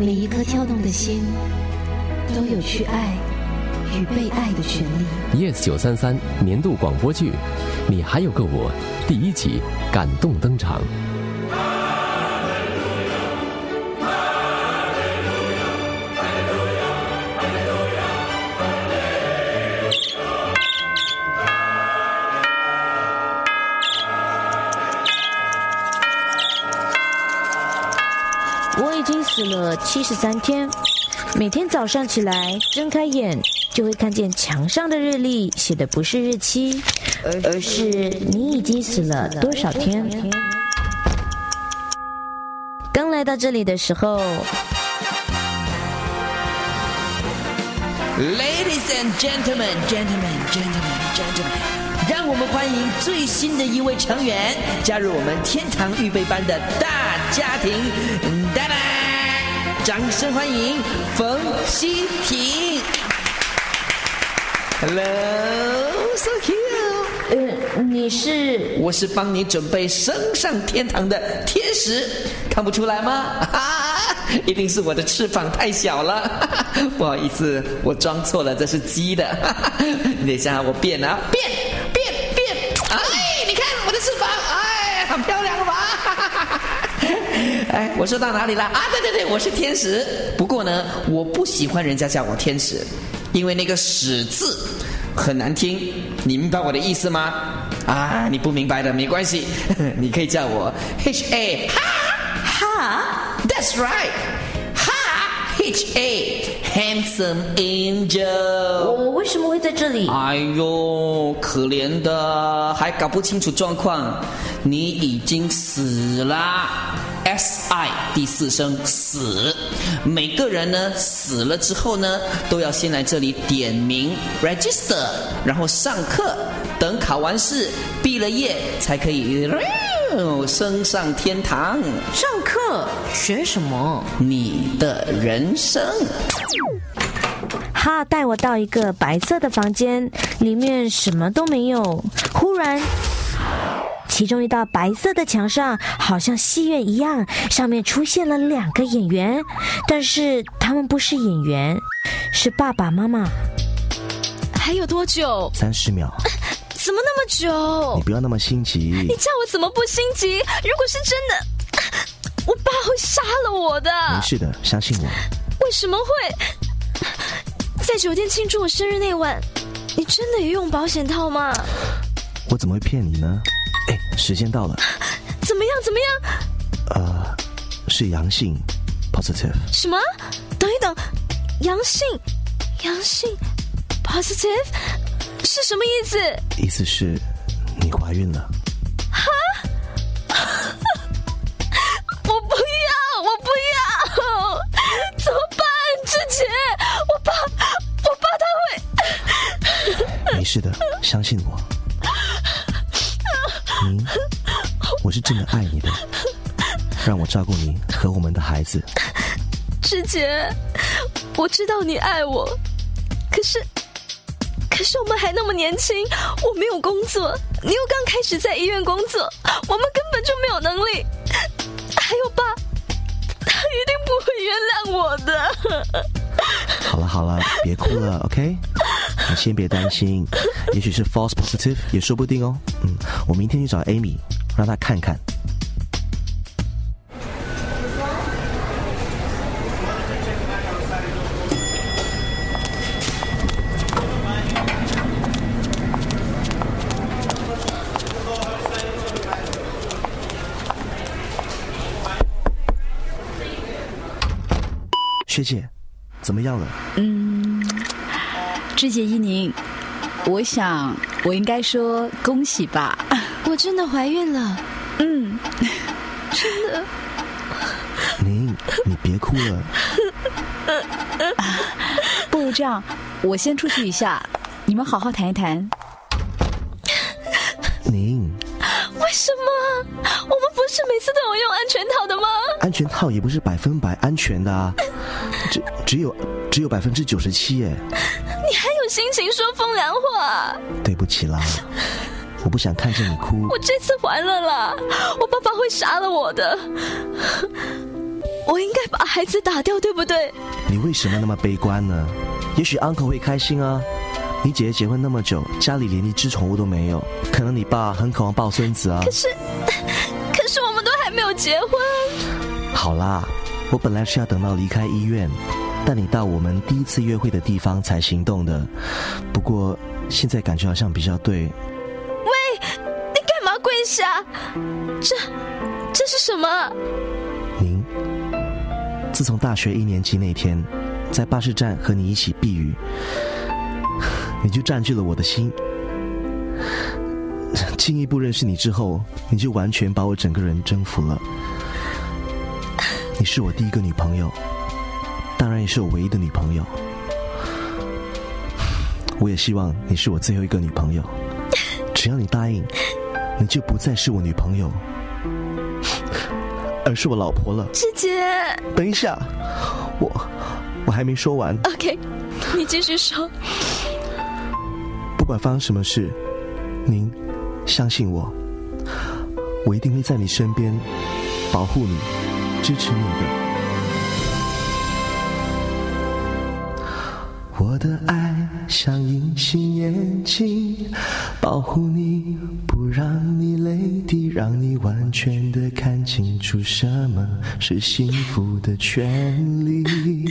每一颗跳动的心，都有去爱与被爱的权利。Yes 九三三年度广播剧《你还有个我》第一集感动登场。了七十三天，每天早上起来睁开眼，就会看见墙上的日历写的不是日期，而是你已经死了多少天。刚来到这里的时候，Ladies and gentlemen, gentlemen, gentlemen, gentlemen，让我们欢迎最新的一位成员加入我们天堂预备班的大家庭。哒哒，掌声欢迎冯希婷。Hello, so cute。嗯，你是我是帮你准备升上天堂的天使，看不出来吗？哈，一定是我的翅膀太小了，不好意思，我装错了，这是鸡的。你等一下，我变啊，变变变！哎，你看我的翅膀，哎，很漂亮了吧？哎，我说到哪里了？啊，对对对，我是天使。不过呢，我不喜欢人家叫我天使，因为那个“使”字很难听。你明白我的意思吗？啊，你不明白的没关系，你可以叫我 H A 哈哈，That's right，哈 H A Handsome Angel。我为什么会在这里？哎呦，可怜的，还搞不清楚状况，你已经死啦！S I 第四声死，每个人呢死了之后呢，都要先来这里点名 register，然后上课，等考完试毕了业才可以、呃升上天堂。上课学什么？你的人生。哈带我到一个白色的房间，里面什么都没有。忽然，其中一道白色的墙上好像戏院一样，上面出现了两个演员，但是他们不是演员，是爸爸妈妈。还有多久？三十秒，怎么那么久你？不要那么心急你。叫我怎么不心急？如果是真的，我爸会杀了我的。没事的，相信我。为什么会在酒店庆祝我生日那晚？你真的也用保险套吗？我怎么会骗你呢？哎，时间到了，怎么样？怎么样？呃，是阳性，positive。什么？等一等，阳性，阳性，positive 是什么意思？意思是你怀孕了。我不要，我不要，怎么办？志杰，我爸，我爸他会。没事的，相信我。您，我是真的爱你的，让我照顾你和我们的孩子。志杰，我知道你爱我，可是，可是我们还那么年轻，我没有工作，你又刚开始在医院工作，我们根本就没有能力。还有爸，他一定不会原谅我的。好了好了，别哭了，OK？你先别担心，也许是 false positive 也说不定哦。嗯，我明天去找 Amy，让她看看。学姐，怎么样了？嗯志杰依宁，我想我应该说恭喜吧。我真的怀孕了，嗯，真的您，你别哭了。不如这样，我先出去一下，你们好好谈一谈。您，为什么？我们不是每次都有用安全套的吗？安全套也不是百分百安全的啊，只只有只有百分之九十七耶。心情说风凉话？对不起啦，我不想看见你哭。我这次完了啦，我爸爸会杀了我的。我应该把孩子打掉，对不对？你为什么那么悲观呢？也许 uncle 会开心啊。你姐姐结婚那么久，家里连一只宠物都没有，可能你爸很渴望抱孙子啊。可是，可是我们都还没有结婚。好啦，我本来是要等到离开医院，带你到我们第一次约会的地方才行动的。不过现在感觉好像比较对。喂，你干嘛跪下？这，这是什么？您，自从大学一年级那天，在巴士站和你一起避雨。你就占据了我的心，进一步认识你之后，你就完全把我整个人征服了。你是我第一个女朋友，当然也是我唯一的女朋友。我也希望你是我最后一个女朋友。只要你答应，你就不再是我女朋友，而是我老婆了。师姐，等一下，我我还没说完。OK，你继续说。不管发生什么事，您相信我，我一定会在你身边保护你、支持你的。我的爱像隐形眼镜，保护你不让你泪滴，让你完全的看清楚什么是幸福的权利。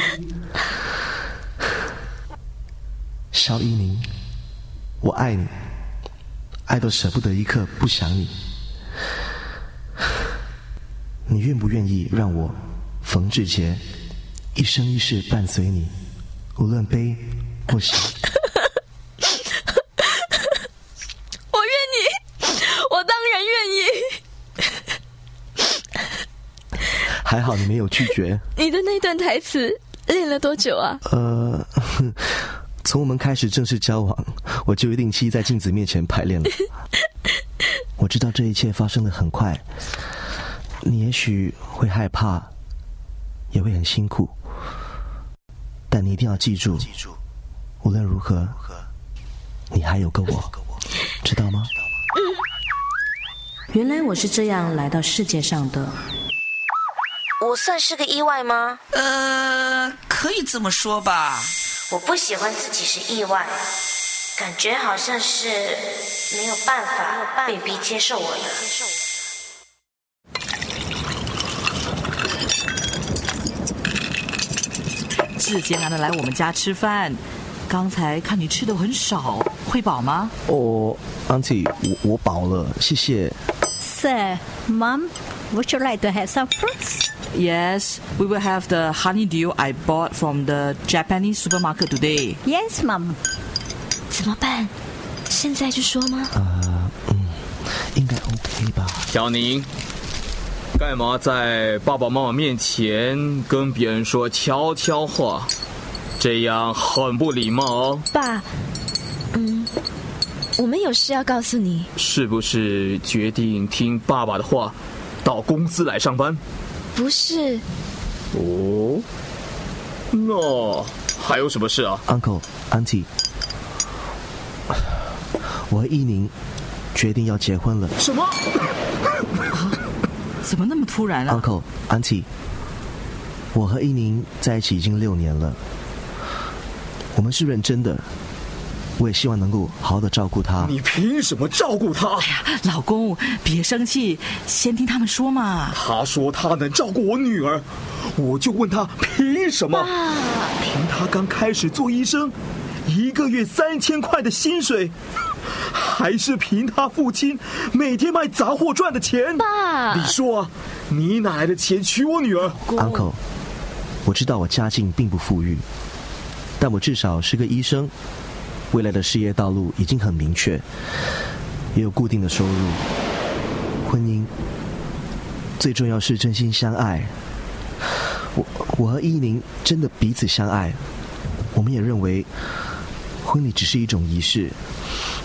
肖依宁。我爱你，爱到舍不得一刻不想你。你愿不愿意让我冯志杰一生一世伴随你，无论悲或喜？我愿意，我当然愿意。还好你没有拒绝。你的那段台词练了多久啊？呃。从我们开始正式交往，我就一定期在镜子面前排练了。我知道这一切发生的很快，你也许会害怕，也会很辛苦，但你一定要记住，无论如何，你还有个我，知道吗？原来我是这样来到世界上的。我算是个意外吗？呃，可以这么说吧。我不喜欢自己是意外，感觉好像是没有办法被逼接受我的。志杰难的来我们家吃饭，刚才看你吃的很少，会饱吗？哦，Auntie，我我饱了，谢谢。Sir, Mom, would you like to have some fruits? Yes, we will have the honeydew I bought from the Japanese supermarket today. Yes, Mom. 怎么办？现在就说吗？呃，嗯，应该 OK 吧。小宁，干嘛在爸爸妈妈面前跟别人说悄悄话？这样很不礼貌哦。爸，嗯，我们有事要告诉你。是不是决定听爸爸的话，到公司来上班？不是，哦，那还有什么事啊？Uncle, Auntie，我和依宁决定要结婚了。什么？怎么那么突然啊？Uncle, Auntie，我和依宁在一起已经六年了，我们是认真的。我也希望能够好好的照顾他。你凭什么照顾他？哎呀，老公，别生气，先听他们说嘛。他说他能照顾我女儿，我就问他凭什么？凭他刚开始做医生，一个月三千块的薪水，还是凭他父亲每天卖杂货赚的钱？爸，你说，你哪来的钱娶我女儿？Uncle，我知道我家境并不富裕，但我至少是个医生。未来的事业道路已经很明确，也有固定的收入。婚姻最重要是真心相爱。我我和依宁真的彼此相爱，我们也认为婚礼只是一种仪式，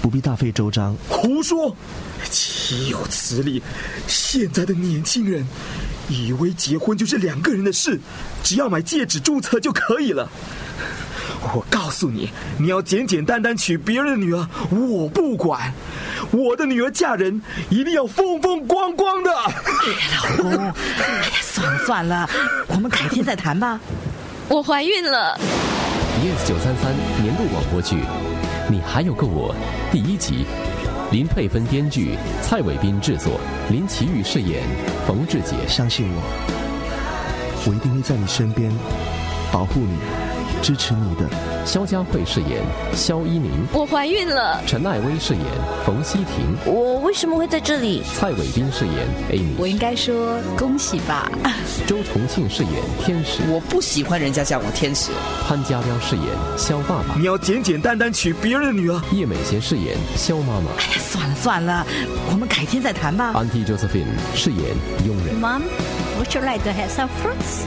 不必大费周章。胡说！岂有此理！现在的年轻人以为结婚就是两个人的事，只要买戒指注册就可以了。我告诉你，你要简简单单娶别人的女儿，我不管。我的女儿嫁人一定要风风光光的。老公，哎呀，算了算了，我们改天再谈吧。我怀孕了。Yes 九三三录广播剧《你还有个我》第一集，林佩芬编剧，蔡伟斌制作，林奇玉饰演冯志杰。相信我，我一定会在你身边，保护你，支持你的。肖佳慧饰演肖一鸣，我怀孕了。陈艾薇饰演冯希婷，我为什么会在这里？蔡伟斌饰演 Amy，我应该说恭喜吧。周重庆饰演天使，我不喜欢人家叫我天使。潘家彪饰演肖爸爸，你要简简单单娶别人的女儿。叶美贤饰演肖妈妈，哎呀，算了算了，我们改天再谈吧。Auntie Josephine 饰演佣人。Mom, would you like to have some fruits?